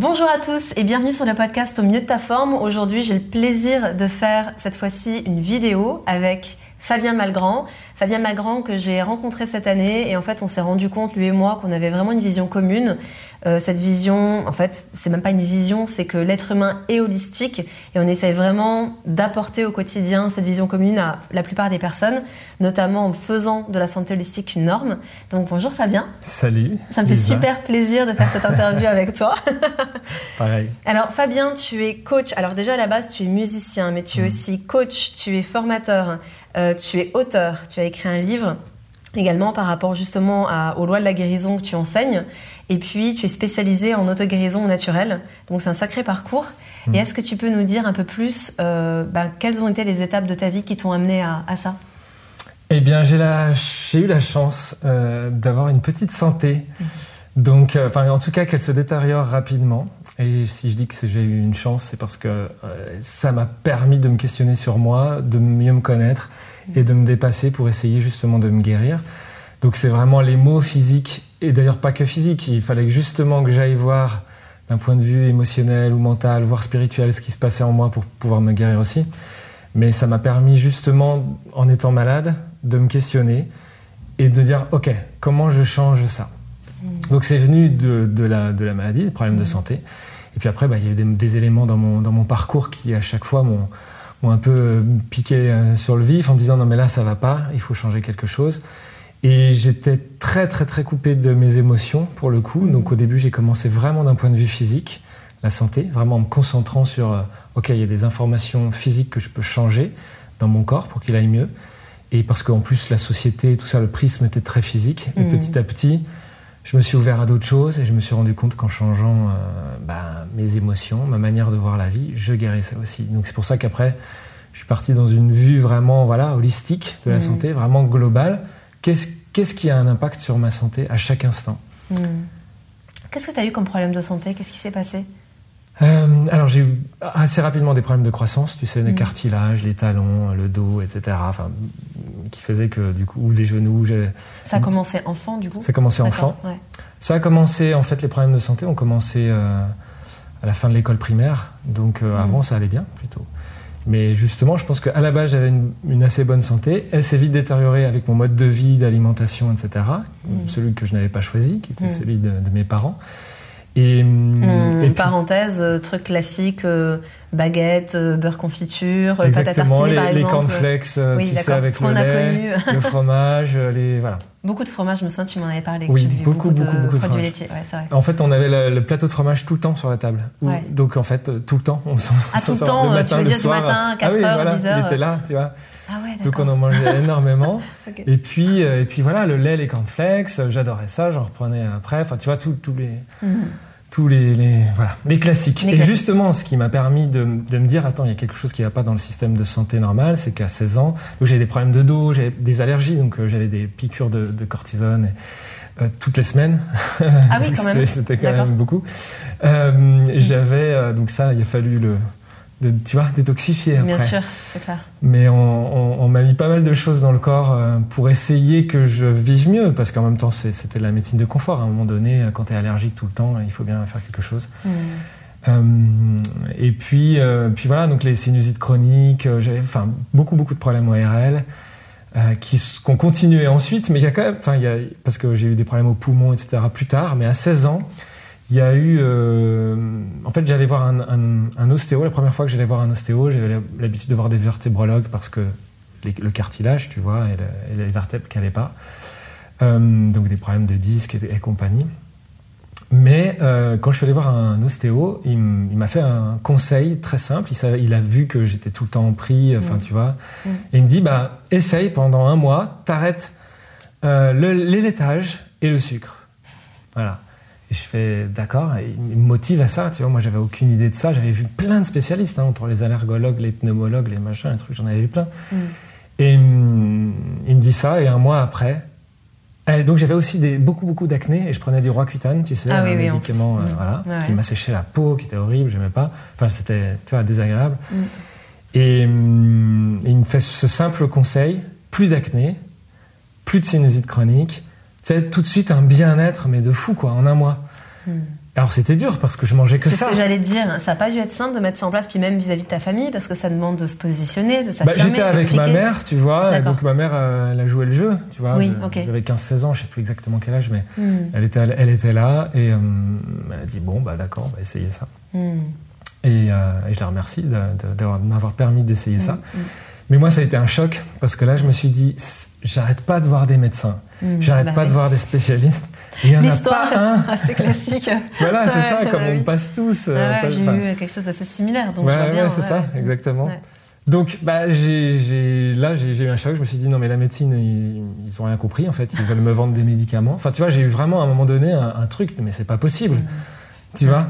Bonjour à tous et bienvenue sur le podcast Au mieux de ta forme. Aujourd'hui, j'ai le plaisir de faire cette fois-ci une vidéo avec Fabien Malgrand. Fabien Malgrand que j'ai rencontré cette année et en fait on s'est rendu compte lui et moi qu'on avait vraiment une vision commune. Euh, cette vision, en fait, c'est même pas une vision, c'est que l'être humain est holistique et on essaie vraiment d'apporter au quotidien cette vision commune à la plupart des personnes, notamment en faisant de la santé holistique une norme. Donc bonjour Fabien. Salut. Ça me fait super plaisir de faire cette interview avec toi. Pareil. Alors Fabien, tu es coach. Alors déjà à la base, tu es musicien, mais tu es mm. aussi coach, tu es formateur. Euh, tu es auteur, tu as écrit un livre également par rapport justement aux lois de la guérison que tu enseignes. Et puis, tu es spécialisé en auto-guérison naturelle. Donc, c'est un sacré parcours. Et mm. est-ce que tu peux nous dire un peu plus euh, ben, quelles ont été les étapes de ta vie qui t'ont amené à, ça? Eh bien, j'ai eu la chance euh, d'avoir une petite santé. Mm. Donc, enfin, en tout cas, qu'elle se détériore rapidement. Et si je dis que j'ai eu une chance, c'est parce que ça m'a permis de me questionner sur moi, de mieux me connaître et de me dépasser pour essayer justement de me guérir. Donc c'est vraiment les mots physiques, et d'ailleurs pas que physiques, il fallait justement que j'aille voir d'un point de vue émotionnel ou mental, voire spirituel, ce qui se passait en moi pour pouvoir me guérir aussi. Mais ça m'a permis justement, en étant malade, de me questionner et de dire, OK, comment je change ça? Mm. Donc c'est venu de, la, de la maladie, des problèmes de mm. santé. Et puis après, bah, il y a eu des, éléments dans mon, dans mon parcours qui, à chaque fois, m'ont un peu euh, piqué euh, sur le vif en me disant non mais là ça va pas, il faut changer quelque chose. Et j'étais très très très coupé de mes émotions pour le coup. Donc au début j'ai commencé vraiment d'un point de vue physique, la santé, vraiment en me concentrant sur euh, ok il y a des informations physiques que je peux changer dans mon corps pour qu'il aille mieux. Et parce qu'en plus la société, tout ça, le prisme était très physique. Et mmh. petit à petit, je me suis ouvert à d'autres choses et je me suis rendu compte qu'en changeant euh, bah, mes émotions, ma manière de voir la vie, je guérissais aussi. Donc c'est pour ça qu'après, je suis parti dans une vue vraiment voilà, holistique de la mmh. santé, vraiment globale. Qu'est-ce qui a un impact sur ma santé à chaque instant? Mmh. Qu'est-ce que tu as eu comme problème de santé? Qu'est-ce qui s'est passé? Euh, alors j'ai eu assez rapidement des problèmes de croissance, tu sais, les mm. cartilages, les talons, le dos, etc. Enfin, qui faisaient que du coup, les genoux. Ça a commencé enfant du coup. Ça a commencé enfant. Ça a commencé en fait les problèmes de santé ont commencé euh, à la fin de l'école primaire, donc euh, mm. avant ça allait bien plutôt. Mais justement, je pense qu'à la base j'avais une, assez bonne santé. Elle s'est vite détériorée avec mon mode de vie, d'alimentation, etc. Mm. Celui que je n'avais pas choisi, qui était celui de mes parents. Et, mmh, une parenthèse, euh, truc classique, euh, baguette, euh, beurre confiture, Exactement, pâte à les, les cornflakes, tu sais, avec le lait, le fromage, les voilà. Beaucoup de fromage, je me souviens, tu m'en avais parlé. Oui, beaucoup, beaucoup, beaucoup, de, fromage. Laitiers. Ouais, vrai. En fait, on avait le, plateau de fromage tout le temps sur la table. Donc, en fait, tout le temps, on s'en Ah, tout le temps, le matin, tu veux dire du matin, 4h, ah, oui, voilà, 10h. Il était là, tu vois. Ah ouais, Donc on en mangeait énormément. Et puis et puis voilà, le lait, les cornflakes, j'adorais ça, j'en reprenais après. Enfin, tu vois, tous les. Mmh tous les, voilà, les classiques. et justement, ce qui m'a permis de, de, me dire, attends, il y a quelque chose qui ne va pas dans le système de santé normal, c'est qu'à 16 ans, j'avais des problèmes de dos, j'avais des allergies, donc euh, j'avais des piqûres de, de cortisone euh, toutes les semaines. Ah oui, quand même. C'était quand même beaucoup. Euh, j'avais, donc ça, il a fallu le, tu vois, détoxifier après. Bien sûr, c'est clair. Mais on, m'a mis pas mal de choses dans le corps euh, pour essayer que je vive mieux, parce qu'en même temps, c'était la médecine de confort. À un moment donné, quand tu es allergique tout le temps, il faut bien faire quelque chose. Hmm. Euh, et puis, euh, puis voilà, donc les sinusites chroniques, j'avais enfin, beaucoup, beaucoup de problèmes ORL. qui, ont continué ensuite, mais il y a quand même, enfin, parce que j'ai eu des problèmes aux poumons, etc. plus tard, mais à 16 ans, il y a eu. Euh, en fait, j'allais voir un, ostéo. La première fois que j'allais voir un ostéo, j'avais l'habitude de voir des vertébrologues parce que le cartilage, tu vois, et, les vertèbres n'allaient pas. Euh, donc des problèmes de disques et, compagnie. Mais euh, quand je suis allé voir un ostéo, il m'a fait un conseil très simple. Il, il a vu que j'étais tout le temps pris, enfin, mmh. tu vois. Mmh. Et il me dit bah, essaye pendant un mois, t'arrêtes le, les laitages et le sucre. Voilà. Et je fais d'accord, il me motive à ça. Tu vois, moi, j'avais aucune idée de ça. J'avais vu plein de spécialistes, hein, entre les allergologues, les pneumologues, les machins, les trucs, j'en avais vu plein. Mm. Et mm, il me dit ça, et un mois après. Et donc, j'avais aussi des, beaucoup, beaucoup d'acné, et je prenais du Roaccutane, tu sais, ah un médicament euh, voilà, qui m'a séché la peau, qui était horrible, j'aimais pas. Enfin, c'était, tu vois, désagréable. Mm. Et, il me fait ce simple conseil plus d'acné, plus de sinusite chronique c'est tout de suite un bien-être, mais de fou, quoi, en un mois. Hmm. Alors c'était dur parce que je mangeais que C'est ça. ce que j'allais dire. Ça n'a pas dû être simple de mettre ça en place, puis même vis-à-vis de ta famille, parce que ça demande de se positionner, de Bah, s'affirmer. J'étais avec ma mère, tu vois, et donc ma mère, euh, elle a joué le jeu, tu vois. Oui. J'avais 15-16 ans, je sais plus exactement quel âge, mais Hmm, elle était, elle était là et euh, elle a dit bon, bah d'accord, on va essayer ça. hmm, Et, euh, et je la remercie de, de- d'avoir- de m'avoir permis d'essayer ça. Mais moi, ça a été un choc parce que là, je me suis dit, j'arrête pas de voir des médecins, hmm. j'arrête Bah pas de voir des spécialistes. Il y en a L'histoire pas un. assez classique. Voilà, c'est Ouais, ça, comme on passe tous. euh, Ah ouais, J'ai eu quelque chose d'assez similaire, donc ouais, c'est ça, exactement. Donc, bah, j'ai, j'ai- là, j'ai, eu un choc. Je me suis dit, non, mais la médecine, ils, ils ont rien compris, en fait. Ils veulent me vendre des médicaments. Enfin, tu vois, j'ai eu vraiment à un moment donné un, un truc, mais c'est pas possible. Tu vois.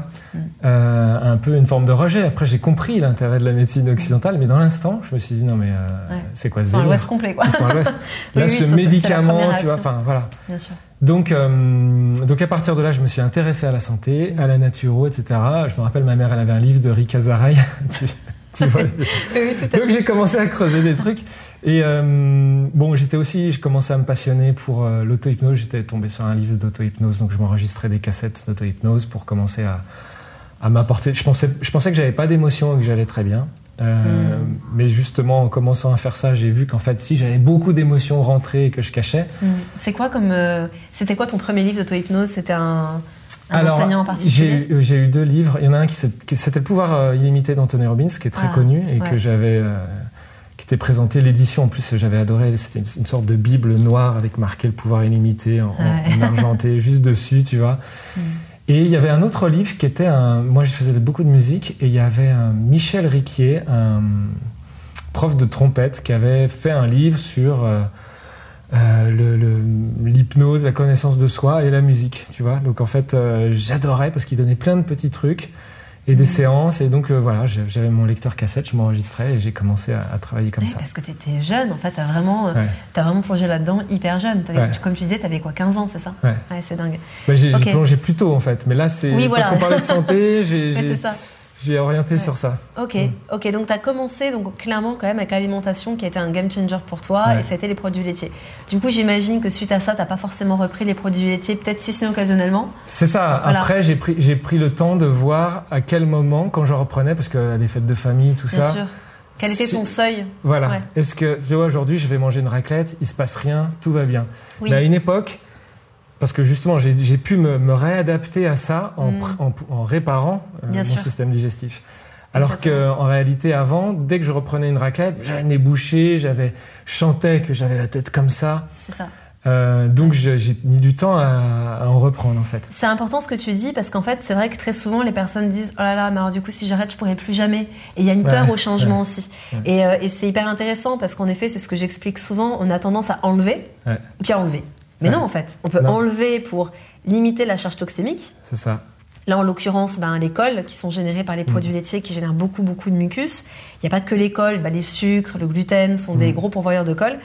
Euh, Un peu une forme de rejet. Après, j'ai compris l'intérêt de la médecine occidentale, mais dans l'instant, je me suis dit, non, mais euh, Ouais. c'est quoi ce délire l'Ouest complet, quoi. Ils sont à l'ouest. Là, oui, ce ça, médicament, tu vois, enfin, voilà. Bien sûr. Donc, euh, donc à partir de là, je me suis intéressé à la santé, à la naturo, etc. Je me rappelle, ma mère, elle avait un livre de Rick Azaray. tu, vois, Oui, donc j'ai commencé à creuser des trucs. Et euh, bon, j'étais aussi, je commençais à me passionner pour euh, l'auto-hypnose. J'étais tombé sur un livre d'auto-hypnose, donc je m'enregistrais des cassettes d'auto-hypnose pour commencer à, à m'apporter. Je pensais, je pensais que j'avais pas d'émotion et que j'allais très bien. Euh, Mm. Mais justement, en commençant à faire ça, j'ai vu qu'en fait, si j'avais beaucoup d'émotions rentrées et que je cachais, Hmm. C'est quoi comme. euh, C'était quoi ton premier livre d'auto-hypnose? C'était un, un Alors, enseignant en j'ai particulier eu, j'ai eu deux livres. Il y en a un qui c'était Le pouvoir euh, illimité d'Anthony Robbins, qui est très Ah, connu et ouais. que j'avais, euh, qui était présenté. L'édition, en plus, j'avais adoré. C'était une, sorte de bible noire avec marqué Le pouvoir illimité en, en- Ouais. en argenté juste dessus, tu vois. Hmm. Et il y avait un autre livre qui était un. Moi, je faisais beaucoup de musique et il y avait un Michel Riquier, un prof de trompette, qui avait fait un livre sur. euh, euh, l'hypnose, la connaissance de soi et la musique, tu vois. Donc en fait, euh, j'adorais parce qu'il donnait plein de petits trucs et des Mhm. séances. Et donc euh, voilà, j'avais mon lecteur cassette, je m'enregistrais et j'ai commencé à, à travailler comme Ouais, ça. Parce que tu étais jeune, en fait, tu as vraiment, Ouais. t'as vraiment plongé là-dedans hyper jeune. Ouais. tu- Comme tu disais, tu avais quoi, 15 ans, c'est ça? Ouais. c'est dingue. Bah, j'ai plongé plus tôt en fait, mais là c'est Oui, voilà. parce qu'on parlait de santé, j'ai j'ai- orienté Ouais. sur ça. Ok, Mm. ok. Donc tu as commencé donc, clairement quand même avec l'alimentation qui a été un game changer pour toi Ouais. et été les produits laitiers. Du coup, j'imagine que suite à ça, tu pas forcément repris les produits laitiers, peut-être si ce n'est occasionnellement. C'est ça. Voilà. Après, j'ai pris, j'ai pris le temps de voir à quel moment, quand je reprenais, parce que des fêtes de famille, tout Bien ça. sûr. Quel était ton seuil? Voilà. Ouais. Est-ce que, tu vois, aujourd'hui, je vais manger une raclette, il se passe rien, tout va bien. Oui. Mais à une époque, parce que justement, j'ai pu me, me réadapter à ça en, Mm. pr- en, en réparant euh, mon sûr. système digestif. Alors qu'en réalité, avant, dès que je reprenais une raclette, j'avais nez bouché, j'avais je chantais que j'avais la tête comme ça. C'est ça. Euh, donc j'ai mis du temps à, à en reprendre en fait. C'est important ce que tu dis parce qu'en fait, c'est vrai que très souvent les personnes disent Oh là là, mais alors du coup, si j'arrête, je pourrai plus jamais. Et il y a une Ouais, peur au changement aussi. ouais. Et, euh, et c'est hyper intéressant parce qu'en effet, c'est ce que j'explique souvent on a tendance à enlever puis à enlever. Mais Ouais. non, en fait, on peut Non. enlever pour limiter la charge toxémique. C'est ça. Là, en l'occurrence, ben, les cols qui sont générés par les Mm. produits laitiers qui génèrent beaucoup, beaucoup de mucus. Il n'y a pas que les cols, ben, les sucres, le gluten sont des Mm. gros pourvoyeurs de cols.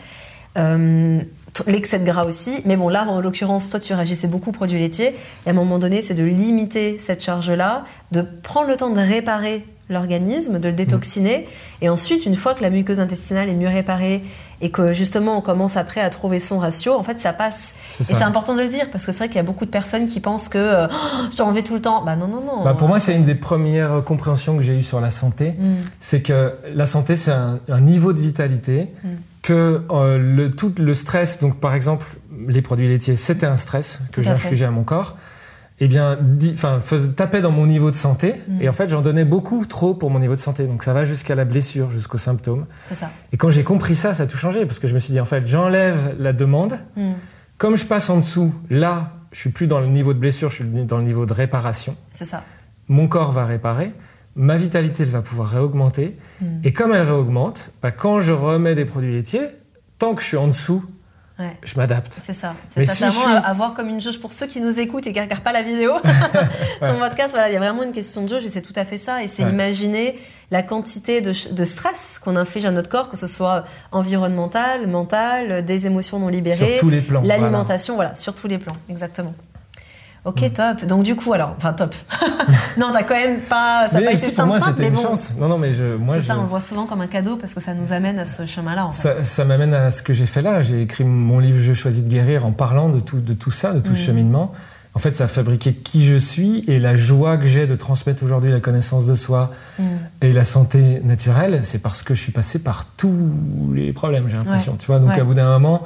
Euh, L'excès de gras aussi. Mais bon, là, en l'occurrence, toi, tu réagissais beaucoup aux produits laitiers. Et à un moment donné, c'est de limiter cette charge-là, de prendre le temps de réparer l'organisme, de le détoxiner. Et ensuite, une fois que la muqueuse intestinale est mieux réparée et que justement on commence après à trouver son ratio, en fait, ça passe. Et c'est important de le dire parce que c'est vrai qu'il y a beaucoup de personnes qui pensent que Oh, je t'ai enlevé tout le temps. Bah non, non, non. Bah, pour moi, c'est une des premières compréhensions que j'ai eues sur la santé. Mm. C'est que la santé, c'est un, un niveau de vitalité, Mm. que euh, le, tout le stress, donc par exemple, les produits laitiers, c'était un stress que j'infligeais à mon corps, eh bien, enfin, tapait dans mon niveau de santé, Mm. et en fait, j'en donnais beaucoup trop pour mon niveau de santé. Donc ça va jusqu'à la blessure, jusqu'aux symptômes. Ça. Et quand j'ai compris ça, ça a tout changé, parce que je me suis dit, en fait, j'enlève la demande, Mm. comme je passe en dessous, là, je suis plus dans le niveau de blessure, je suis dans le niveau de réparation C'est ça. mon corps va réparer, ma vitalité elle va pouvoir réaugmenter, Mm. et comme elle réaugmente, bah, quand je remets des produits laitiers, tant que je suis en dessous, Ouais. je m'adapte. C'est ça. C'est ça. si vraiment suis- à voir comme une jauge pour ceux qui nous écoutent et qui ne regardent pas la vidéo. Son podcast, voilà, il y a vraiment une question de jauge et c'est tout à fait ça. Et c'est Ouais. imaginer la quantité de stress qu'on inflige à notre corps, que ce soit environnemental, mental, des émotions non libérées, Sur tous les plans. l'alimentation, voilà. sur tous les plans, exactement. Ok, top. Donc du coup, alors, enfin top. non, t'as quand même pas, ça n'a pas été pour simple, moi, simple, c'était mais une bon. chance. Non, non, mais je, moi, je, ça, on le voit souvent comme un cadeau parce que ça nous amène à ce chemin-là. En fait. ça, ça m'amène à ce que j'ai fait là. J'ai écrit mon livre Je choisis de guérir en parlant de tout, de tout ça, de tout ce Mhm. cheminement. en fait, ça a fabriqué qui je suis et la joie que j'ai de transmettre aujourd'hui la connaissance de soi mm. et la santé naturelle, c'est parce que je suis passé par tous les problèmes, j'ai l'impression. Tu vois, donc à bout d'un moment,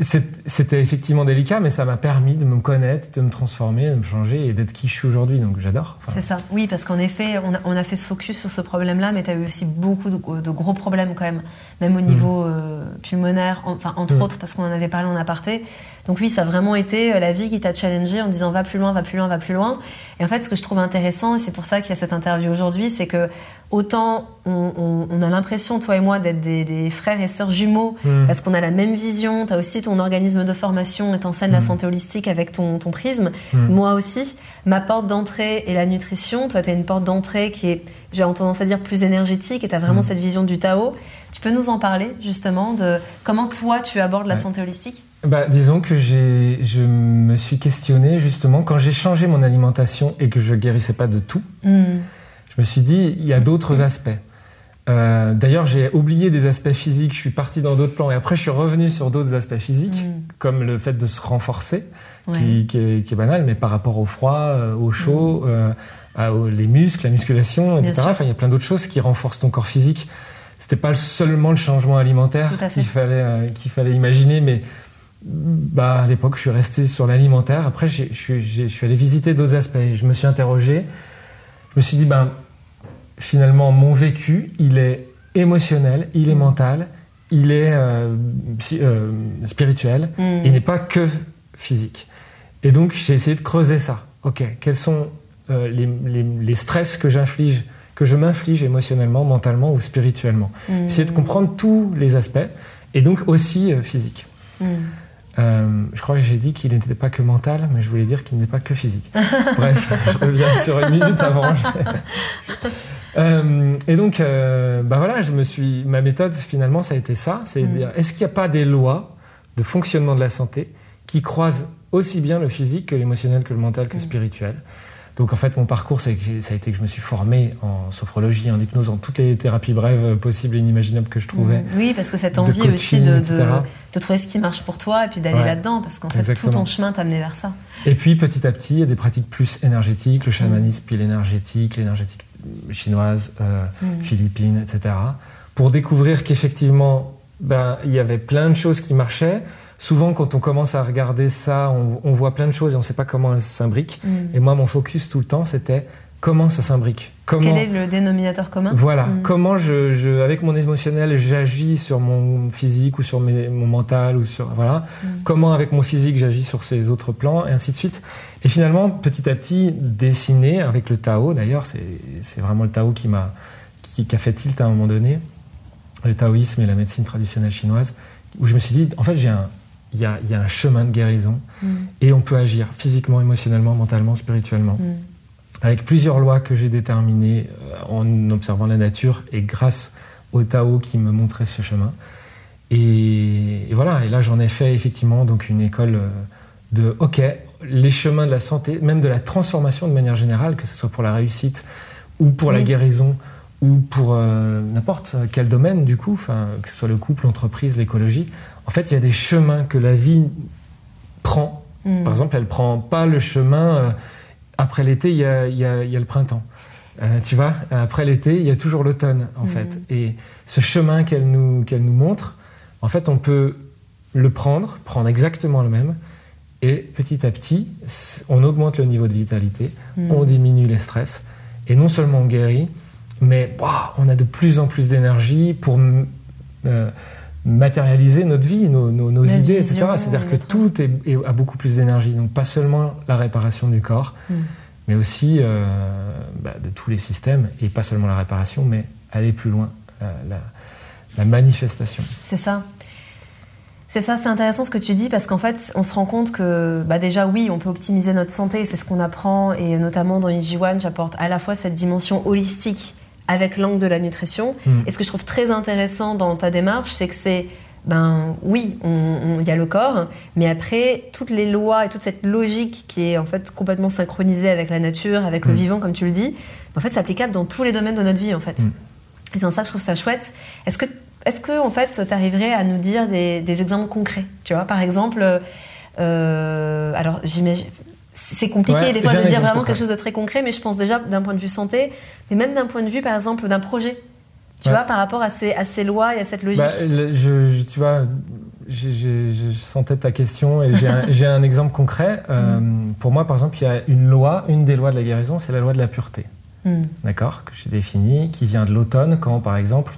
c'était effectivement délicat, mais ça m'a permis de me connaître, de me transformer, de me changer et d'être qui je suis aujourd'hui. Donc j'adore. c'est ça. Oui, parce qu'en effet, on a, fait ce focus sur ce problème-là, mais tu as eu aussi beaucoup de, gros problèmes quand même, même au niveau mm. euh, pulmonaire, enfin entre mm. autres, parce qu'on en avait parlé en aparté. Donc oui, ça a vraiment été euh, la vie qui t'a challengé en disant va plus loin, va plus loin, va plus loin. Et en fait, ce que je trouve intéressant, et c'est pour ça qu'il y a cette interview aujourd'hui, c'est que autant on, a l'impression, toi et moi, d'être des, frères et sœurs jumeaux, mm. parce qu'on a la même vision. Tu as aussi ton organisme de formation et t'enseignes la mm. santé holistique avec ton, prisme. Mm. Moi aussi, ma porte d'entrée est la nutrition. Toi, tu as une porte d'entrée qui est, j'ai tendance à dire, plus énergétique et tu as vraiment cette vision du Tao. Tu peux nous en parler, justement, de comment toi, tu abordes la santé holistique? Bah, disons que je me suis questionné justement quand j'ai changé mon alimentation et que je guérissais pas de tout je me suis dit, il y a d'autres aspects. Euh, d'ailleurs, j'ai oublié des aspects physiques, je suis parti dans d'autres plans et après je suis revenu sur d'autres aspects physiques, mm. comme le fait de se renforcer, qui, est, banal, mais par rapport au froid, euh, au chaud, mm. euh, les muscles, la musculation, etc. Enfin, il y a plein d'autres choses qui renforcent ton corps physique. C'était pas seulement le changement alimentaire qu'il fallait, qu'il fallait imaginer, mais bah, à l'époque, je suis resté sur l'alimentaire. Après, je suis allé visiter d'autres aspects. Je me suis interrogé. Je me suis dit, ben, finalement, mon vécu, il est émotionnel, il est mm. mental, il est euh, euh, spirituel, mm. il n'est pas que physique. Et donc, j'ai essayé de creuser ça. Ok, quels sont euh, les, stress que j'inflige, que je m'inflige émotionnellement, mentalement ou spirituellement mm. Essayer de comprendre tous les aspects, et donc aussi physique. Euh, je crois que j'ai dit qu'il n'était pas que mental, mais je voulais dire qu'il n'est pas que physique. Bref, je reviens sur une minute avant. euh, et donc, euh, bah voilà, je me suis. Ma méthode finalement, ça a été ça. C'est mm. dire, est-ce qu'il n'y a pas des lois de fonctionnement de la santé qui croisent aussi bien le physique que l'émotionnel, que le mental, que le mm. spirituel? Donc en fait, mon parcours, ça a été que je me suis formé en sophrologie, en hypnose, en toutes les thérapies brèves possibles et inimaginables que je trouvais. Oui, parce que cette envie aussi de, de, trouver ce qui marche pour toi et puis d'aller là-dedans, parce qu'en fait, tout ton chemin t'a amené vers ça. Et puis petit à petit, il y a des pratiques plus énergétiques, le chamanisme, puis l'énergétique, l'énergétique chinoise, euh, mmh. philippine, etc. Pour découvrir qu'effectivement, ben, il y avait plein de choses qui marchaient souvent, quand on commence à regarder ça, on, voit plein de choses et on ne sait pas comment elles s'imbriquent. Mm. Et moi, mon focus tout le temps, c'était comment ça s'imbrique. Quel est le dénominateur commun? Voilà. Mm. Comment, je, avec mon émotionnel, j'agis sur mon physique ou sur mon mental ou sur voilà. Mm. Comment, avec mon physique, j'agis sur ces autres plans et ainsi de suite. Et finalement, petit à petit, dessiner avec le Tao. D'ailleurs, c'est vraiment le Tao qui m'a qui, qui a fait tilt à un moment donné. Le taoïsme et la médecine traditionnelle chinoise, où je me suis dit, en fait, j'ai un, il y, a, un chemin de guérison mm. et on peut agir physiquement, émotionnellement, mentalement, spirituellement. Mm. Avec plusieurs lois que j'ai déterminées euh, en observant la nature et grâce au Tao qui me montrait ce chemin. Et, voilà, et là j'en ai fait effectivement donc une école euh, de OK, les chemins de la santé, même de la transformation de manière générale, que ce soit pour la réussite ou pour la guérison ou pour euh, n'importe quel domaine du coup, que ce soit le couple, l'entreprise, l'écologie. En fait, il y a des chemins que la vie prend. Hmm. Par exemple, elle prend pas le chemin. Euh, après l'été, il y a, le printemps. Euh, tu vois, après l'été, il y a toujours l'automne, en hmm. fait. Et ce chemin qu'elle nous, qu'elle nous montre, en fait, on peut le prendre, prendre exactement le même, et petit à petit, on augmente le niveau de vitalité, hmm. on diminue les stress, et non seulement on guérit, mais on a de plus en plus d'énergie pour euh, matérialiser notre vie, nos, idées, etc. C'est-à-dire que tout est, a beaucoup plus d'énergie. Donc pas seulement la réparation du corps, hmm. mais aussi euh, bah, de tous les systèmes, et pas seulement la réparation, mais aller plus loin, la, manifestation. C'est ça. C'est ça, c'est intéressant ce que tu dis parce qu'en fait, on se rend compte que bah déjà oui, on peut optimiser notre santé, c'est ce qu'on apprend et notamment dans Ijiwan, j'apporte à la fois cette dimension holistique avec l'angle de la nutrition. Hmm. Et ce que je trouve très intéressant dans ta démarche, c'est que c'est ben oui, il y a le corps, mais après toutes les lois et toute cette logique qui est en fait complètement synchronisée avec la nature, avec le hmm. vivant, comme tu le dis, en fait c'est applicable dans tous les domaines de notre vie en fait. Hmm. Et c'est en ça que je trouve ça chouette. Est-ce que est-ce que en fait tu arriverais à nous dire des, exemples concrets Tu vois, par exemple, euh, alors j'imagine c'est compliqué Ouais, des fois de dire vraiment concret. quelque chose de très concret, mais je pense déjà d'un point de vue santé, mais même d'un point de vue, par exemple, d'un projet. Tu Ouais. vois, par rapport à ces, à ces lois et à cette logique. Bah, le- je, je- tu vois, je sentais ta question et j'ai un, un exemple concret. Euh, Pour moi, par exemple, il y a une loi, une des lois de la guérison, c'est la loi de la pureté. Hmm. d'accord, que j'ai défini, qui vient de l'automne, quand par exemple,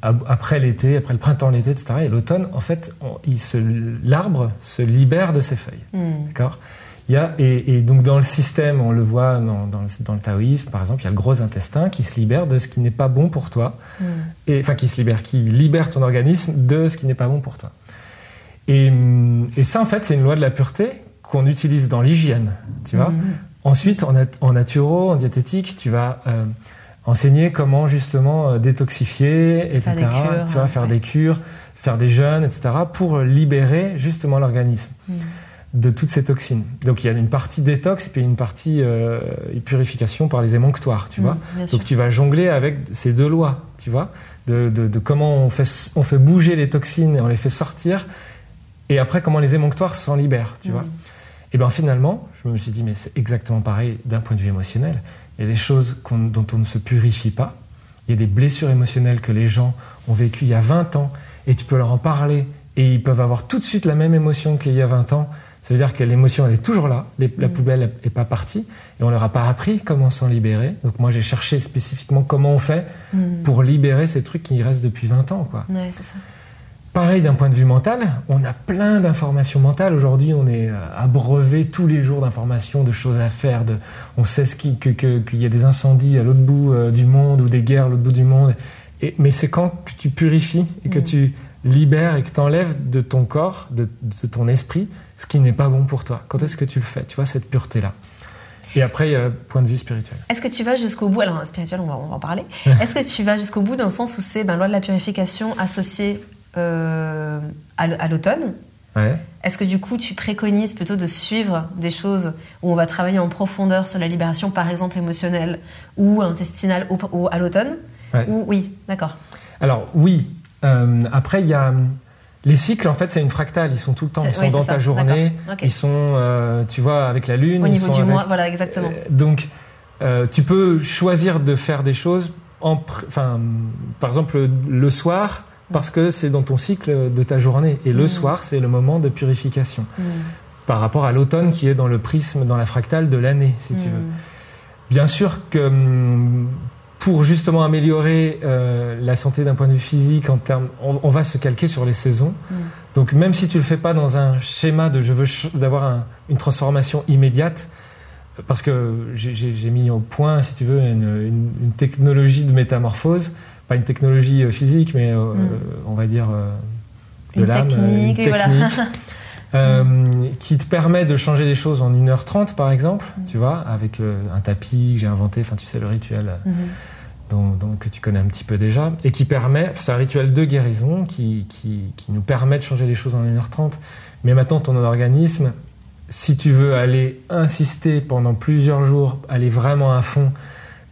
après l'été, après le printemps, l'été, etc., et l'automne, en fait, l'arbre se libère de ses feuilles, Hmm. d'accord? Il y a, et, et donc dans le système, on le voit dans, dans le, dans le taoïsme, par exemple, il y a le gros intestin qui se libère de ce qui n'est pas bon pour toi, et, enfin qui se libère, qui libère ton organisme de ce qui n'est pas bon pour toi. Et, et ça, en fait, c'est une loi de la pureté qu'on utilise dans l'hygiène, tu vois Hmm. Ensuite, en, en naturo, en diététique, tu vas euh, enseigner comment justement euh, détoxifier, etc. Faire des cures, tu vas ouais, faire ouais. des cures, faire des jeûnes, etc. pour libérer justement l'organisme Hmm. De toutes ces toxines. Donc il y a une partie détox et puis une partie euh, purification par les émonctoires, tu vois. Bien sûr. Donc tu vas jongler avec ces deux lois, tu vois, de, de- de comment on fait, on fait bouger les toxines et on les fait sortir, et après comment les émonctoires s'en libèrent, tu Hmm. vois. Et bien finalement, je me suis dit, mais c'est exactement pareil d'un point de vue émotionnel. Il y a des choses dont on ne se purifie pas. Il y a des blessures émotionnelles que les gens ont vécues il y a 20 ans, et tu peux leur en parler, et ils peuvent avoir tout de suite la même émotion qu'il y a 20 ans. Ça veut dire que l'émotion, elle est toujours là, les- la Mm. poubelle n'est pas partie, et on leur a pas appris comment s'en libérer. Donc moi, j'ai cherché spécifiquement comment on fait Hmm. pour libérer ces trucs qui restent depuis 20 ans. Quoi. Ouais, c'est ça. Pareil d'un point de vue mental, on a plein d'informations mentales. Aujourd'hui, on est euh, abreuvé tous les jours d'informations, de choses à faire. De, on sait ce qui- que- que- qu'il y a des incendies à l'autre bout euh, du monde ou des guerres à l'autre bout du monde. Et, mais c'est quand que tu purifies et que Mm. tu libères et que tu enlèves de ton corps, de, de ton esprit, ce qui n'est pas bon pour toi. Quand est-ce que tu le fais? Tu vois, cette pureté-là. Et après, il y a le point de vue spirituel. Est-ce que tu vas jusqu'au bout? Alors, spirituel, on va, on va en parler. Est-ce que tu vas jusqu'au bout dans le sens où c'est ben, loi de la purification associée euh, à l'automne? Ouais. Est-ce que du coup, tu préconises plutôt de suivre des choses où on va travailler en profondeur sur la libération, par exemple émotionnelle ou intestinale au- au- à l'automne? Ouais. Ou oui, d'accord. Alors oui, Euh, après il y a les cycles en fait c'est une fractale, ils sont tout le temps, ils sont dans ta ça, journée, ils sont euh, tu vois avec la lune, Au ils niveau sont du avec- mois, voilà, exactement. Euh, donc euh, tu peux choisir de faire des choses en enfin par exemple le soir parce que c'est dans ton cycle de ta journée et le Mm. soir c'est le moment de purification Hmm. par rapport à l'automne qui est dans le prisme dans la fractale de l'année si tu veux. Hmm. Bien sûr que hum, pour justement améliorer euh, la santé d'un point de vue physique, en termes, on, on va se calquer sur les saisons. Mm. Donc même si tu le fais pas dans un schéma de je veux d'avoir un- une transformation immédiate, parce que j'ai- mis au point, si tu veux, une, une- une technologie de métamorphose, pas une technologie euh, physique, mais euh, Mm. on va dire euh, de l'âme, euh, technique, une oui, voilà. euh, qui te permet de changer les choses en 1h30 par exemple, Mm. tu vois, avec euh, un tapis que j'ai inventé, enfin tu sais le rituel dont, dont- que tu connais un petit peu déjà, et qui permet, c'est un rituel de guérison qui, qui, qui nous permet de changer les choses en 1h30. Mais maintenant, ton organisme, si tu veux aller insister pendant plusieurs jours, aller vraiment à fond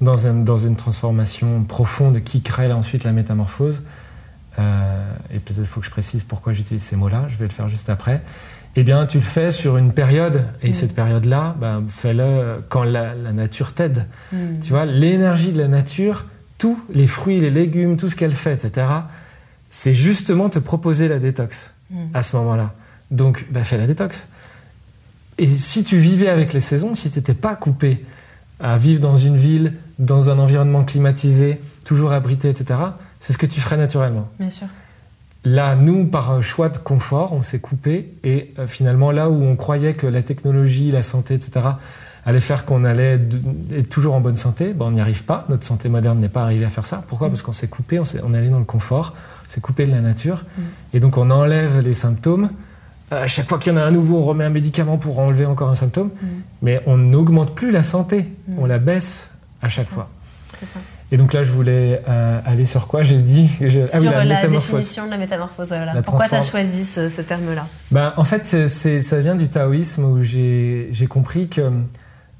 dans, un- dans une transformation profonde qui crée là, ensuite la métamorphose, et peut-être faut que je précise pourquoi j'utilise ces mots-là, je vais le faire juste après, eh bien tu le fais sur une période, et Mm. cette période-là, ben, fais-le quand la, la nature t'aide. Hmm. Tu vois, l'énergie de la nature, tous les fruits, les légumes, tout ce qu'elle fait, etc., c'est justement te proposer la détox Hmm. à ce moment-là. Donc, bah, fais la détox. Et si tu vivais avec les saisons, si tu n'étais pas coupé à vivre dans une ville, dans un environnement climatisé, toujours abrité, etc., c'est ce que tu ferais naturellement. Bien sûr. Là, nous, par un choix de confort, on s'est coupé et euh, finalement, là où on croyait que la technologie, la santé, etc., allait faire qu'on allait être toujours en bonne santé, ben, on n'y arrive pas. Notre santé moderne n'est pas arrivée à faire ça. Pourquoi Mm. Parce qu'on s'est coupé, on, s'est- on est allé dans le confort, on s'est coupé de la nature Mm. et donc on enlève les symptômes. À chaque fois qu'il y en a un nouveau, on remet un médicament pour enlever encore un symptôme, Hmm. mais on n'augmente plus la santé, Mm. on la baisse à chaque fois. C'est ça. Et donc là, je voulais euh, aller sur quoi? J'ai dit que je- ah oui, Sur la définition de la métamorphose, voilà. La Pourquoi tu as choisi ce, ce terme-là? Ben, en fait, ça vient du taoïsme où j'ai compris que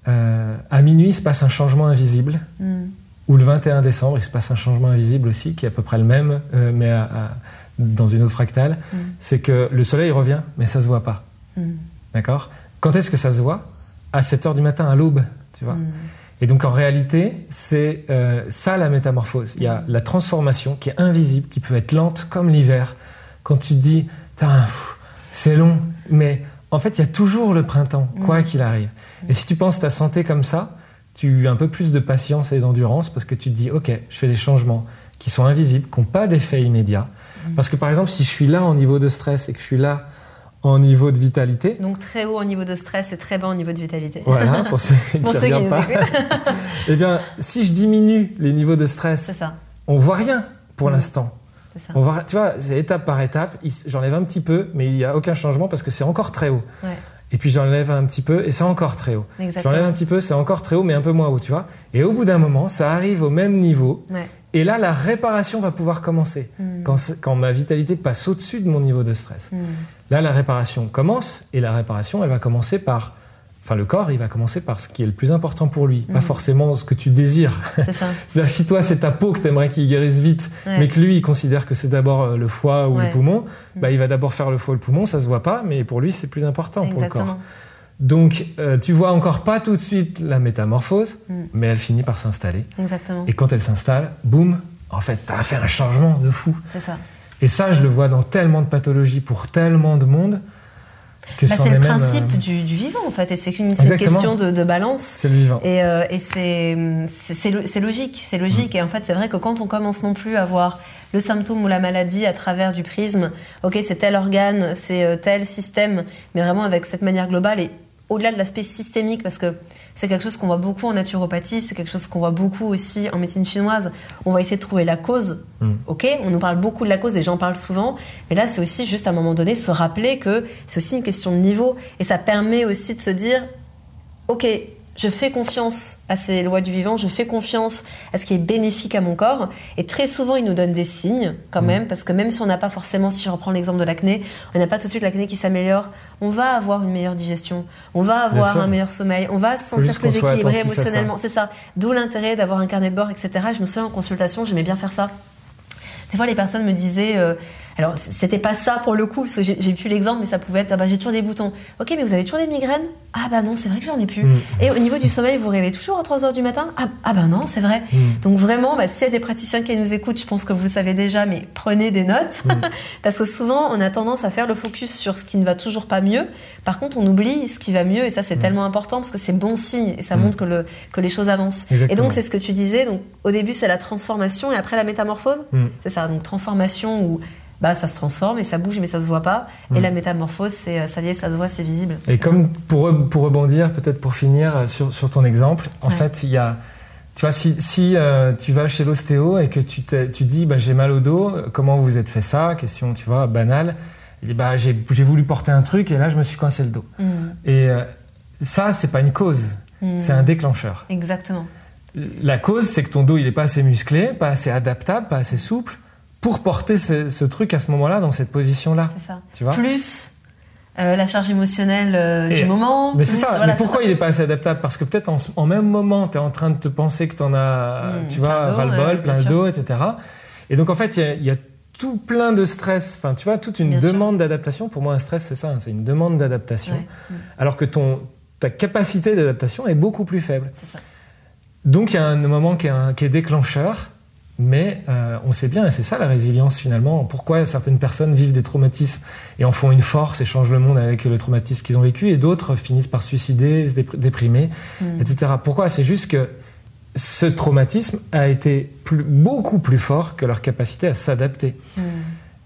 euh, à minuit il se passe un changement invisible, Hmm. ou le 21 décembre il se passe un changement invisible aussi, qui est à peu près le même, euh, mais à- à- dans une autre fractale. Mm. C'est que le soleil revient, mais ça se voit pas. Hmm. D'accord? Quand est-ce que ça se voit? À 7 heures du matin, à l'aube, tu vois? Mm. Et donc en réalité, c'est euh, ça la métamorphose. Il y a la transformation qui est invisible, qui peut être lente comme l'hiver. Quand tu te dis, c'est long, mais en fait, il y a toujours le printemps, quoi mm. qu'il arrive. Et si tu penses ta santé comme ça, tu as un peu plus de patience et d'endurance parce que tu te dis, ok, je fais des changements qui sont invisibles, qui n'ont pas d'effet immédiat. Mm. Parce que par exemple, si je suis là en niveau de stress et que je suis là en niveau de vitalité. Donc très haut en niveau de stress et très bas en niveau de vitalité. Voilà, pour ceux qui ne regardent pas. eh bien, si je diminue les niveaux de stress, on voit rien pour mm. l'instant. On voit, tu vois, c'est étape par étape. J'enlève un petit peu, mais il n'y a aucun changement parce que c'est encore très haut. Et puis j'enlève un petit peu et c'est encore très haut. J'enlève un petit peu, c'est encore très haut, mais un peu moins haut, tu vois. Et au bout d'un moment, ça arrive au même niveau. Et là, la réparation va pouvoir commencer. Mm. Quand, ma vitalité passe au-dessus de mon niveau de stress. Mm. Là, la réparation commence, et la réparation, elle va commencer par... Enfin, le corps, il va commencer par ce qui est le plus important pour lui, pas mm. forcément ce que tu désires. C'est ça. si toi, c'est ta peau que tu aimerais qu'il guérisse vite, mais que lui, il considère que c'est d'abord euh, le foie ou le poumon, bah, il va d'abord faire le foie ou le poumon, ça se voit pas, mais pour lui, c'est plus important pour le corps. Donc, euh, tu vois encore pas tout de suite la métamorphose, mais elle finit par s'installer. Exactement. Et quand elle s'installe, boum, en fait, tu as fait un changement de fou. C'est ça. Et ça, je le vois dans tellement de pathologies pour tellement de monde. Bah, c'est le principe euh, du, vivant en fait, et c'est qu'une question de, balance. C'est le vivant. Et, euh, et c'est logique, c'est logique. Mm. Et en fait, c'est vrai que quand on commence non plus à voir le symptôme ou la maladie à travers du prisme, ok, c'est tel organe, c'est tel système, mais vraiment avec cette manière globale et au-delà de l'aspect systémique, parce que c'est quelque chose qu'on voit beaucoup en naturopathie, c'est quelque chose qu'on voit beaucoup aussi en médecine chinoise. On va essayer de trouver la cause. Mm. Ok, on nous parle beaucoup de la cause et j'en parle souvent, mais là c'est aussi juste à un moment donné se rappeler que c'est aussi une question de niveau et ça permet aussi de se dire, ok, je fais confiance à ces lois du vivant, je fais confiance à ce qui est bénéfique à mon corps. Et très souvent, il nous donne des signes quand mm. même, parce que même si on n'a pas forcément, si je reprends l'exemple de l'acné, on n'a pas tout de suite l'acné qui s'améliore, on va avoir une meilleure digestion, on va avoir un meilleur sommeil, on va se sentir plus équilibré émotionnellement. C'est ça. D'où l'intérêt d'avoir un carnet de bord, etc. Je me souviens en consultation, j'aimais bien faire ça. Des fois, les personnes me disaient... Euh, alors, c'était pas ça pour le coup, parce que j'ai plus l'exemple, mais ça pouvait être ah bah, j'ai toujours des boutons. Ok, mais vous avez toujours des migraines? Ah bah non, c'est vrai que j'en ai plus. Mm. Et au niveau du sommeil, vous rêvez toujours à 3 h du matin? Ah, ah, bah non, c'est vrai. Mm. Donc vraiment, bah, s'il y a des praticiens qui nous écoutent, je pense que vous le savez déjà, mais prenez des notes. Mm. parce que souvent, on a tendance à faire le focus sur ce qui ne va toujours pas mieux. Par contre, on oublie ce qui va mieux, et ça, c'est tellement important parce que c'est bon signe, et ça montre que, le, que les choses avancent. Et donc, c'est ce que tu disais. Donc, au début, c'est la transformation, et après, la métamorphose? C'est ça, donc transformation ou bah, ça se transforme et ça bouge, mais ça se voit pas. Et mm. la métamorphose, c'est, ça y est, ça se voit, c'est visible. Et comme pour, pour rebondir, peut-être pour finir euh, sur, sur ton exemple, en fait, il y a. Tu vois, si, si euh, tu vas chez l'ostéo et que tu, tu dis bah, j'ai mal au dos, comment vous êtes fait ça? Question, tu vois, banale. Il dit bah, j'ai, voulu porter un truc et là, je me suis coincé le dos. Mm. Et euh, ça, c'est pas une cause, mm. c'est un déclencheur. Exactement. La cause, c'est que ton dos, il est pas assez musclé, pas assez adaptable, pas assez souple pour porter ce, truc à ce moment-là, dans cette position-là. C'est ça. Tu vois plus euh, la charge émotionnelle euh, du moment. Mais c'est ça. mais pourquoi il n'est pas assez adaptable? Parce que peut-être en, même moment, tu es en train de te penser que tu en as, hmm, tu vois, ras-le-bol, plein d'eau, etc. Et donc en fait, il y, a tout plein de stress. Enfin, tu vois, toute une demande d'adaptation. Pour moi, un stress, c'est ça. Hein, c'est une demande d'adaptation. Hmm. Alors que ton, ta capacité d'adaptation est beaucoup plus faible. Ça. Donc il y a un moment qui est, qui est déclencheur mais euh, on sait bien, et c'est ça la résilience finalement, pourquoi certaines personnes vivent des traumatismes et en font une force et changent le monde avec le traumatisme qu'ils ont vécu, et d'autres finissent par suicider, se déprimer, hmm. etc. Pourquoi? C'est juste que ce traumatisme a été beaucoup plus fort que leur capacité à s'adapter. Hmm.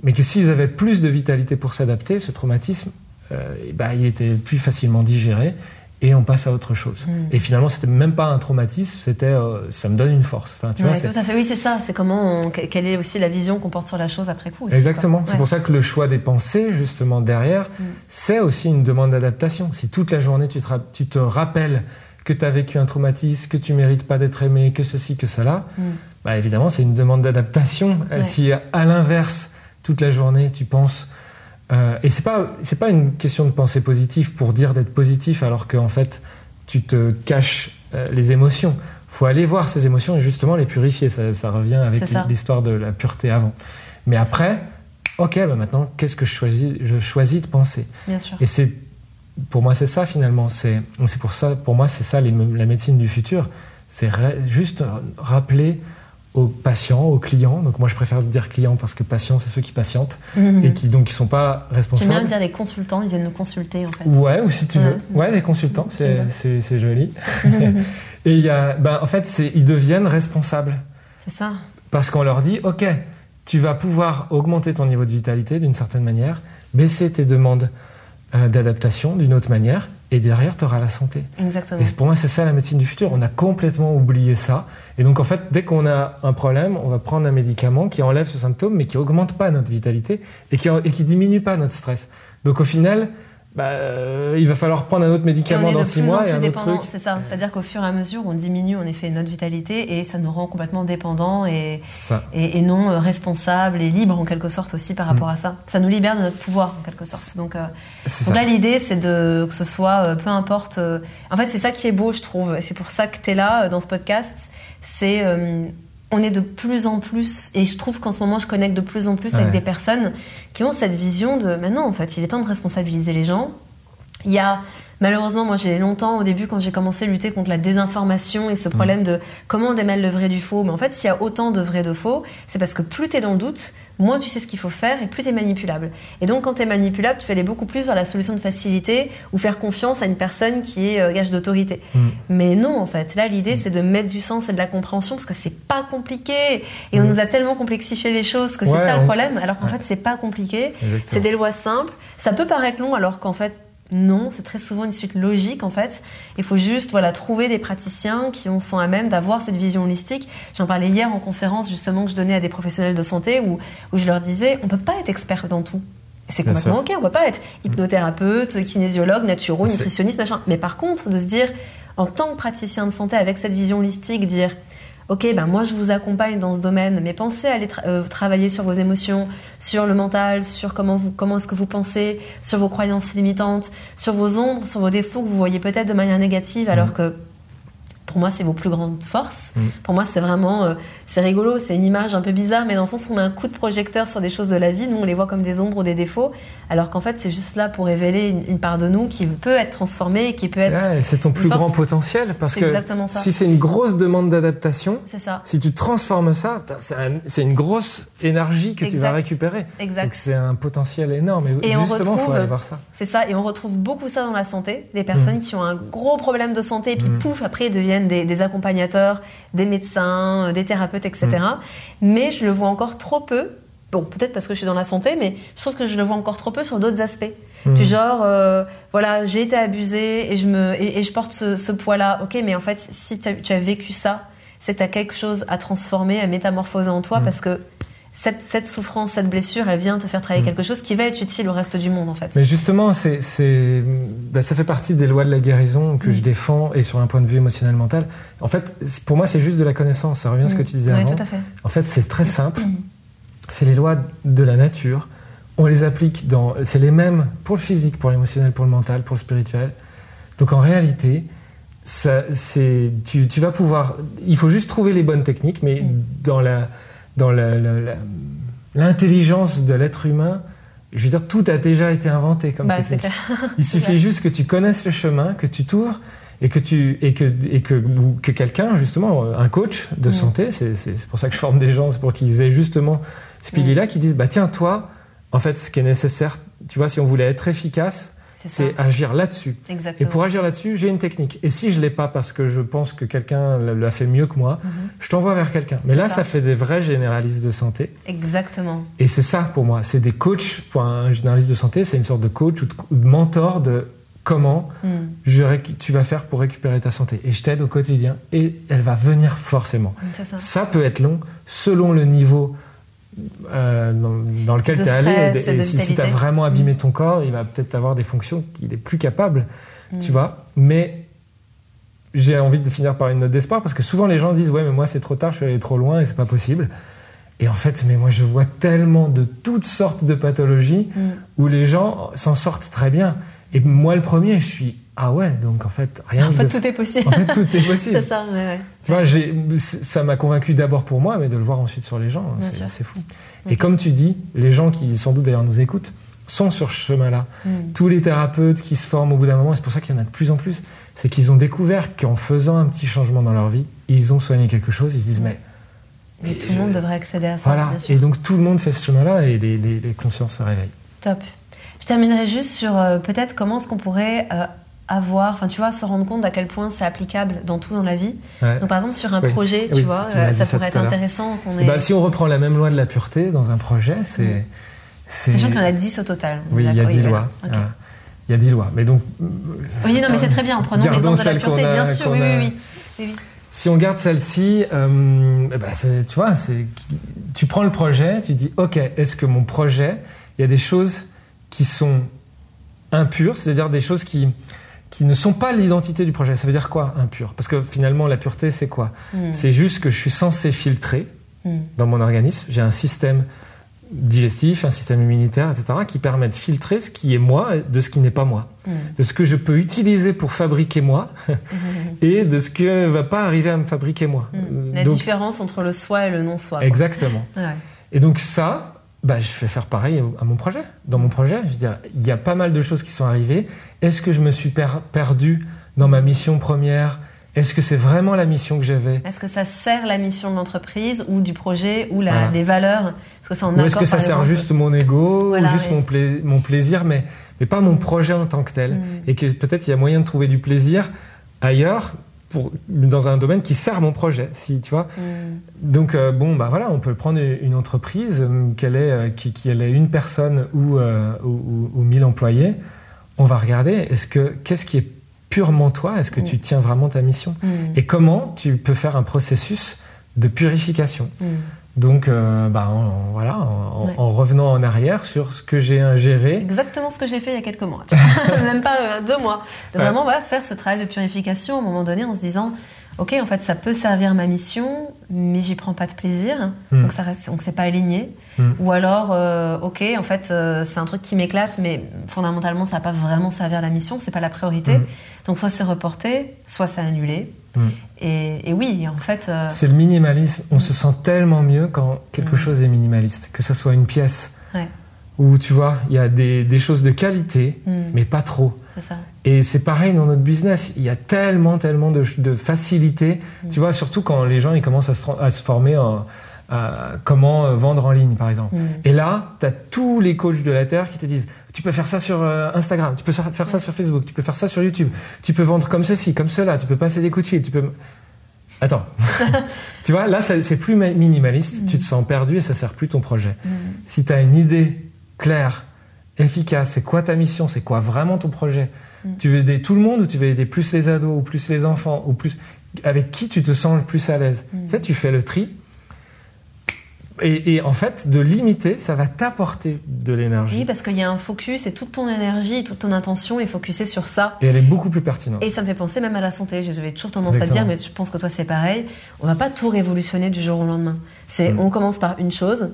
Mais que s'ils avaient plus de vitalité pour s'adapter, ce traumatisme, euh, bah, il était plus facilement digéré et on passe à autre chose. Hmm. Et finalement, c'était même pas un traumatisme, c'était euh, ça me donne une force. Enfin, tu vois, tout à fait. Oui, c'est ça. C'est comment, quelle est aussi la vision qu'on porte sur la chose après coup. Exactement. C'est pour ça que le choix des pensées, justement derrière, hmm. c'est aussi une demande d'adaptation. Si toute la journée tu te, tu te rappelles que tu as vécu un traumatisme, que tu mérites pas d'être aimé, que ceci, que cela, hmm. bah évidemment, c'est une demande d'adaptation. Si à l'inverse, toute la journée, tu penses euh, et c'est pas c'est pas une question de pensée positive pour dire d'être positif alors qu'en fait tu te caches euh, les émotions. Faut aller voir ces émotions et justement les purifier. Ça, revient avec l'histoire de la pureté avant. Mais après, ok, bah maintenant qu'est-ce que je choisis Je choisis de penser? Bien sûr. Et c'est pour moi, c'est ça finalement. C'est pour ça, pour moi, c'est ça la médecine du futur. C'est juste rappeler aux patients, aux clients. Donc moi, je préfère dire clients parce que patients, c'est ceux qui patientent mhm. et qui donc qui sont pas responsables. J'aime bien dire les consultants, ils viennent nous consulter en fait. Ouais, ou si tu veux. Ouais, les consultants, c'est joli. et il y a, ben, en fait, ils deviennent responsables. C'est ça. Parce qu'on leur dit, ok, tu vas pouvoir augmenter ton niveau de vitalité d'une certaine manière, baisser tes demandes euh, d'adaptation d'une autre manière, et derrière, tu auras la santé. Exactement. Et pour moi, c'est ça la médecine du futur. On a complètement oublié ça. Et donc, en fait, dès qu'on a un problème, on va prendre un médicament qui enlève ce symptôme, mais qui augmente pas notre vitalité et qui, et qui diminue pas notre stress. Donc, au final, bah, euh, il va falloir prendre un autre médicament dans six mois et un autre truc. C'est ça, c'est-à-dire qu'au fur et à mesure, on diminue en effet notre vitalité et ça nous rend complètement dépendants et, et, non euh, responsables et libres en quelque sorte aussi par rapport mm. à ça. Ça nous libère de notre pouvoir en quelque sorte. Donc, euh, donc là, l'idée, c'est de que ce soit, peu importe. en fait, c'est ça qui est beau, je trouve. Et c'est pour ça que tu es là dans ce podcast. C'est on est de plus en plus, et je trouve qu'en ce moment, je connecte de plus en plus avec des personnes qui ont cette vision de maintenant, en fait, il est temps de responsabiliser les gens. Il y a Malheureusement, moi j'ai longtemps au début quand j'ai commencé à lutter contre la désinformation et ce mm. problème de comment on démêle le vrai du faux. Mais en fait, s'il y a autant de vrai de faux, c'est parce que plus tu es dans le doute, moins tu sais ce qu'il faut faire et plus tu es manipulable. Et donc quand tu es manipulable, tu fais aller beaucoup plus vers la solution de facilité ou faire confiance à une personne qui est euh, gage d'autorité. Mm. Mais non, en fait, là l'idée mm. c'est de mettre du sens et de la compréhension parce que c'est pas compliqué et on nous a tellement complexifié les choses que c'est ça le problème alors qu'en fait c'est pas compliqué. C'est des lois simples. Ça peut paraître long alors qu'en fait non, c'est très souvent une suite logique en fait. Il faut juste voilà trouver des praticiens qui sont à même d'avoir cette vision holistique. J'en parlais hier en conférence justement que je donnais à des professionnels de santé où, où je leur disais on peut pas être expert dans tout. C'est complètement ok, on peut pas être hypnothérapeute, kinésiologue, naturo, nutritionniste, machin. Mais par contre, de se dire en tant que praticien de santé avec cette vision holistique, dire ok, ben moi je vous accompagne dans ce domaine, mais pensez à aller euh, travailler sur vos émotions, sur le mental, sur comment vous, comment est-ce que vous pensez, sur vos croyances limitantes, sur vos ombres, sur vos défauts que vous voyez peut-être de manière négative, alors mmh. que pour moi, c'est vos plus grandes forces. Mm. Pour moi, c'est vraiment, euh, c'est rigolo, c'est une image un peu bizarre, mais dans le sens où on met un coup de projecteur sur des choses de la vie, nous on les voit comme des ombres ou des défauts, alors qu'en fait, c'est juste là pour révéler une, part de nous qui peut être transformée et qui peut être. c'est ton plus grand potentiel, parce que si c'est une grosse demande d'adaptation, si tu transformes ça, c'est une grosse énergie que tu vas récupérer. Exact. Donc c'est un potentiel énorme. Et, justement, il faut aller voir ça. C'est ça, et on retrouve beaucoup ça dans la santé, des personnes mm. qui ont un gros problème de santé, et puis mm. pouf, après ils deviennent des, accompagnateurs, des médecins, euh, des thérapeutes, etc. Mm. Mais je le vois encore trop peu. Bon, peut-être parce que je suis dans la santé, mais je trouve que je le vois encore trop peu sur d'autres aspects. Mm. Du genre, euh, voilà, j'ai été abusée et je, me, et, je porte ce, poids-là. Ok, mais en fait, si tu as vécu ça, c'est que tu as quelque chose à transformer, à métamorphoser en toi, mm. parce que cette, souffrance, cette blessure, elle vient te faire travailler mm. quelque chose qui va être utile au reste du monde, en fait. Mais justement, c'est, bah, ça fait partie des lois de la guérison que mm. je défends et sur un point de vue émotionnel mental. En fait, pour moi, c'est juste de la connaissance. Ça revient à ce que mm. tu disais avant. Tout à fait. En fait, c'est très simple. C'est les lois de la nature. On les applique dans. C'est les mêmes pour le physique, pour l'émotionnel, pour le mental, pour le spirituel. Donc en réalité, ça, c'est, tu, tu vas pouvoir. Il faut juste trouver les bonnes techniques, mais dans la dans l'intelligence de l'être humain, je veux dire, tout a déjà été inventé comme bah, technique. Il suffit juste que tu connaisses le chemin, que tu t'ouvres et que tu et que et que, que quelqu'un justement un coach de mm. santé c'est pour ça que je forme des gens c'est pour qu'ils aient justement ce pilier là qui disent bah tiens toi en fait ce qui est nécessaire tu vois si on voulait être efficace c'est agir là-dessus. Et pour agir là-dessus, j'ai une technique. Et si je l'ai pas parce que je pense que quelqu'un l'a fait mieux que moi, mhm. je t'envoie vers quelqu'un. Mais là, ça. fait des vrais généralistes de santé. Exactement. Et c'est ça pour moi. C'est des coachs. Pour un généraliste de santé, c'est une sorte de coach ou de, mentor de comment mm. tu vas faire pour récupérer ta santé. Et je t'aide au quotidien. Et elle va venir forcément. Ça. ça peut être long selon le niveau euh, dans, lequel tu es allé. Et, si, tu as vraiment abîmé mm. ton corps, il va peut-être avoir des fonctions qu'il est plus capable, tu mm. vois. Mais j'ai envie de finir par une note d'espoir parce que souvent les gens disent Ouais, mais moi c'est trop tard, je suis allé trop loin et c'est pas possible. Et en fait, mais moi je vois tellement de toutes sortes de pathologies mm. où les gens s'en sortent très bien. Et moi le premier, je suis ah ouais, donc en fait, rien. En fait, tout est possible. En fait, tout est possible. c'est ça, ouais, ouais. Tu vois, ça m'a convaincu d'abord pour moi, mais de le voir ensuite sur les gens, c'est fou. Et comme tu dis, les gens qui sans doute d'ailleurs nous écoutent sont sur ce chemin-là. Mm. Tous les thérapeutes qui se forment au bout d'un moment, c'est pour ça qu'il y en a de plus en plus, c'est qu'ils ont découvert qu'en faisant un petit changement dans leur vie, ils ont soigné quelque chose, ils se disent mais... Mais tout le monde devrait accéder à ça. Voilà, bien sûr. et donc tout le monde fait ce chemin-là et les, les- les consciences se réveillent. Top. Je terminerai juste sur euh, peut-être comment est-ce qu'on pourrait euh, avoir, enfin tu vois, se rendre compte à quel point c'est applicable dans tout dans la vie. Ouais. Donc par exemple sur un Oui. projet, tu Oui, vois, tu euh, ça pourrait être intéressant qu'on ait... Bah, si on reprend la même loi de la pureté dans un projet, c'est... Mm. c'est- Sachant qu'il y en a 10 au total. Oui, il y a d'accord, 10 voilà. lois. Voilà. Il y a 10 lois. Mais donc, Oui, non, mais c'est très bien. En prenant l'exemple de la pureté, a- bien sûr. qu'on Oui, a- oui, oui. oui, oui. Si on garde celle-ci, euh, c'est- tu vois, tu prends le projet, tu dis, ok, est-ce que mon projet, il y a des choses qui sont impures, c'est-à-dire des choses qui, qui ne sont pas l'identité du projet. Ça veut dire quoi, impur Parce que finalement, la pureté, c'est quoi? Mm. C'est juste que je suis censé filtrer Mm. dans mon organisme. J'ai un système digestif, un système immunitaire, etc., qui permet de filtrer ce qui est moi de ce qui n'est pas moi. Mm. De ce que je peux utiliser pour fabriquer moi et de ce que va pas arriver à me fabriquer moi. La donc, différence entre le soi et le non-soi. exactement. Ouais. Et donc ça, bah, je vais faire pareil à mon projet. Dans mon projet, je veux dire, il y a pas mal de choses qui sont arrivées. Est-ce que je me suis per- perdu dans ma mission première? Est-ce que c'est vraiment la mission que j'avais? Est-ce que ça sert la mission de l'entreprise ou du projet ou la- Voilà. les valeurs? Est-ce que en Ou ça sert exemple? juste mon ego Voilà, ou juste oui. mon, pla- mon plaisir, mais, mais pas mon projet en tant que tel Mm. Et que peut-être il y a moyen de trouver du plaisir ailleurs, pour, dans un domaine qui sert mon projet. Si, tu vois Mm. Donc euh, bon, bah voilà, on peut prendre une entreprise, euh, qu'elle ait, euh, qui, qui elle ait une personne ou, euh, ou, ou- ou mille employés. On va regarder, est-ce que qu'est-ce qui est purement toi? Est-ce que Mm. tu tiens vraiment ta mission? Mm. Et comment tu peux faire un processus de purification? Donc euh, bah, en, voilà, en, en- Ouais. en revenant en arrière sur ce que j'ai ingéré. Exactement ce que j'ai fait il y a quelques mois. tu vois. Même pas euh, deux mois. De Ouais. vraiment voilà, faire ce travail de purification à un moment donné en se disant Ok, en fait, ça peut servir ma mission, mais j'y prends pas de plaisir. Mm. Donc, ça reste, donc c'est pas aligné. Mm. Ou alors, euh, ok, en fait, c'est un truc qui m'éclate, mais fondamentalement, ça va pas vraiment servir la mission, c'est pas la priorité. Mm. Donc, soit c'est reporté, soit c'est annulé. Mm. Et, et oui, en fait, euh, C'est le minimalisme. On se sent tellement mieux quand quelque Mm. chose est minimaliste, que ce soit une pièce Ouais. où tu vois, il y a des, des choses de qualité, mm, mais pas trop. c'est ça. Et c'est pareil dans notre business. Il y a tellement, tellement de, de facilité. Tu vois, surtout quand les gens ils commencent à se, tra- à se former en à comment euh, vendre en ligne, par exemple. Et là, tu as tous les coachs de la Terre qui te disent tu peux faire ça sur euh, Instagram, tu peux faire ça sur Facebook, tu peux faire ça sur YouTube, tu peux vendre comme ceci, comme cela, tu peux passer des coups de fil, tu peux. Attends. tu vois, là, ça- c'est plus ma- minimaliste, tu te sens perdu et ça sert plus ton projet. Mm. Si tu as une idée claire, efficace, c'est quoi ta mission, c'est quoi vraiment ton projet? Mm. Tu veux aider tout le monde ou tu veux aider plus les ados ou plus les enfants ou plus avec qui tu te sens le plus à l'aise? Mm. Sais, tu fais le tri. Et, et en fait, de limiter, ça va t'apporter de l'énergie. Oui, parce qu'il y a un focus et toute ton énergie, toute ton intention est focusée sur ça. Et elle est beaucoup plus pertinente. Et ça me fait penser même à la santé. J'avais toujours tendance à dire, mais je pense que toi c'est pareil. On va pas tout révolutionner du jour au lendemain. C'est, Mm. on commence par une chose.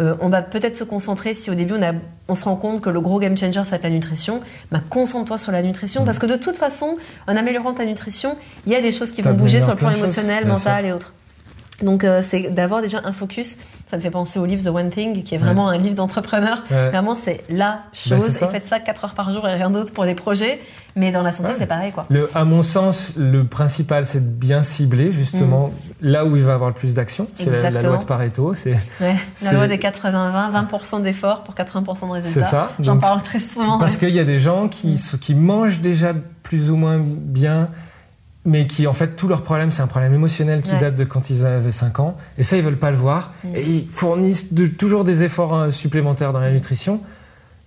euh, on va peut-être se concentrer si au début on, a, on se rend compte que le gros game changer c'est la nutrition. Bah, concentre-toi sur la nutrition Mm. parce que de toute façon, en améliorant ta nutrition, il y a des choses qui vont bouger sur le plan émotionnel, mental et autres. Donc euh, c'est d'avoir déjà un focus. Ça me fait penser au livre The One Thing, qui est vraiment un livre d'entrepreneur. Ouais. Vraiment, c'est la Bah, chose. et faites ça 4 heures par jour et rien d'autre pour des projets. Mais dans la santé, Ouais. c'est pareil, quoi. Le, à mon sens, le principal, c'est de bien cibler justement là où il va y avoir le plus d'action. C'est la, la loi de Pareto. C'est la loi des 80-20, 20%, d'efforts pour 80% de résultats. c'est ça. J'en parle très souvent. Parce qu'il y a des gens qui, Mm. qui mangent déjà plus ou moins bien, mais qui en fait tout leur problème c'est un problème émotionnel qui Ouais. date de quand ils avaient 5 ans. Et ça ils veulent pas le voir. Mm. Et ils fournissent de- toujours des efforts euh, supplémentaires dans la nutrition.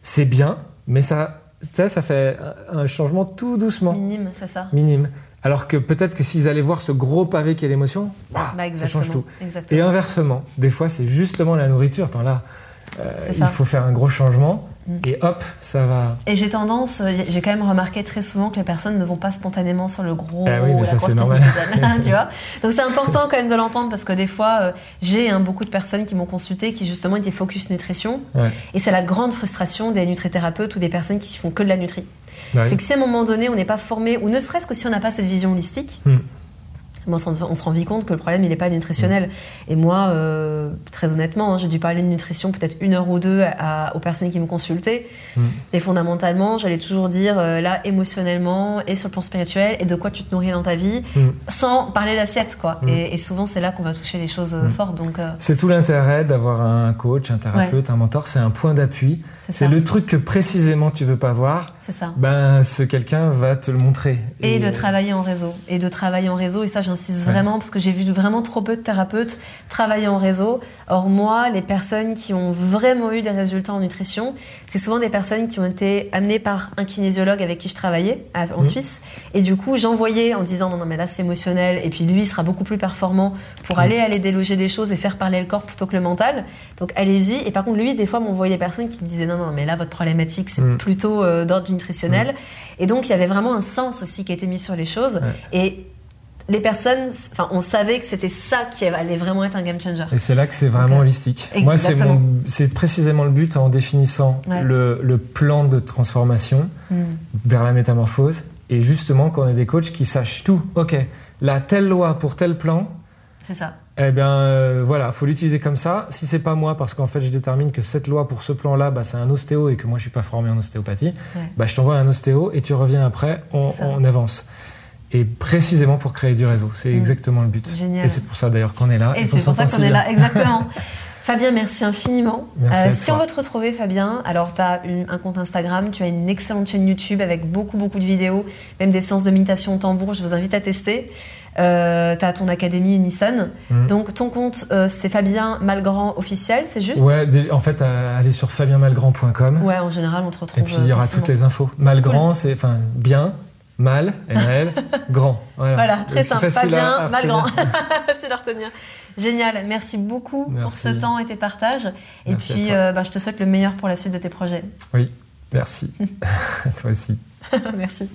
C'est bien, mais ça, ça, ça fait un changement tout doucement, Minime, c'est ça. minime. Alors que peut-être que s'ils allaient voir ce gros pavé qu'est l'émotion, waouh, Bah, ça change tout. Exactement. Et inversement, des fois c'est justement la nourriture. Attends, là, euh, il faut faire un gros changement Mm. Et hop, ça va. Et j'ai tendance, euh, j'ai quand même remarqué très souvent que les personnes ne vont pas spontanément sur le gros, Ah oui, mais la ça, grosse c'est normal. précipitale, tu vois. Donc c'est important quand même de l'entendre parce que des fois, euh, j'ai hein, beaucoup de personnes qui m'ont consulté qui justement étaient focus nutrition. Ouais. Et c'est la grande frustration des nutrithérapeutes ou des personnes qui font que de la nutri. Bah. C'est que si à un moment donné on n'est pas formé, ou ne serait-ce que si on n'a pas cette vision holistique, On, se rend vite compte que le problème, il n'est pas nutritionnel. Et moi, euh, très honnêtement, hein, j'ai dû parler de nutrition peut-être une heure ou deux aux personnes qui me consultaient. Mm. Et fondamentalement, j'allais toujours dire, euh, là, émotionnellement et sur le plan spirituel, et de quoi tu te nourris dans ta vie, mm. sans parler d'assiette, quoi. Mm. Et, souvent, c'est là qu'on va toucher des choses euh, fortes. Donc, C'est tout l'intérêt d'avoir un coach, un thérapeute, un mentor, c'est un point d'appui. C'est le truc que précisément tu veux pas voir. C'est ça. Ben, ce quelqu'un va te le montrer. Et, de travailler en réseau. Et de travailler en réseau. Et ça, j'insiste vraiment parce que j'ai vu vraiment trop peu de thérapeutes travailler en réseau. Or, moi, les personnes qui ont vraiment eu des résultats en nutrition, c'est souvent des personnes qui ont été amenées par un kinésiologue avec qui je travaillais en mmh. Suisse. Et du coup, j'envoyais en disant non, non, mais là, c'est émotionnel. Et puis lui, il sera beaucoup plus performant pour mmh. aller aller déloger des choses et faire parler le corps plutôt que le mental. Donc, allez-y. Et par contre, lui, des fois, m'envoyait des personnes qui disaient non, non, mais là, votre problématique, c'est mmh. plutôt euh, d'ordre nutritionnel. Et donc, il y avait vraiment un sens aussi qui a été mis sur les choses. Et les personnes, enfin, on savait que c'était ça qui allait vraiment être un game changer. Et c'est là que c'est vraiment holistique. Moi, c'est précisément le but en définissant le, plan de transformation hmm. vers la métamorphose. Et justement, quand on est des coachs qui sachent tout, ok, la telle loi pour tel plan. C'est ça. Eh bien, euh, voilà, faut l'utiliser comme ça. Si c'est pas moi, parce qu'en fait, je détermine que cette loi pour ce plan-là, bah, c'est un ostéo et que moi, je suis pas formé en ostéopathie, bah, je t'envoie un ostéo et tu reviens après, on, on avance. Et précisément pour créer du réseau. C'est mm. exactement le but. Génial. Et c'est pour ça d'ailleurs qu'on est là. Et, c'est pour ça qu'on est là, exactement. Fabien, merci infiniment. Merci euh, si on veut te retrouver, Fabien, alors tu as un compte Instagram, tu as une excellente chaîne YouTube avec beaucoup, beaucoup de vidéos, même des séances de méditation au tambour, je vous invite à tester. Euh, tu as ton académie Unison. Mm. Donc ton compte, euh, c'est Fabien Malgrand officiel, c'est juste Ouais, en fait, allez sur fabienmalgrand.com. Ouais, en général, on te retrouve. Et puis il y aura toutes les infos. Malgrand, c'est enfin bien, Mal, ML, grand. Voilà, très simple. Pas bien, mal grand. facile à retenir. Génial. Merci beaucoup pour ce temps et tes partages. Et puis, euh, bah, je te souhaite le meilleur pour la suite de tes projets. Oui, merci. toi aussi. merci.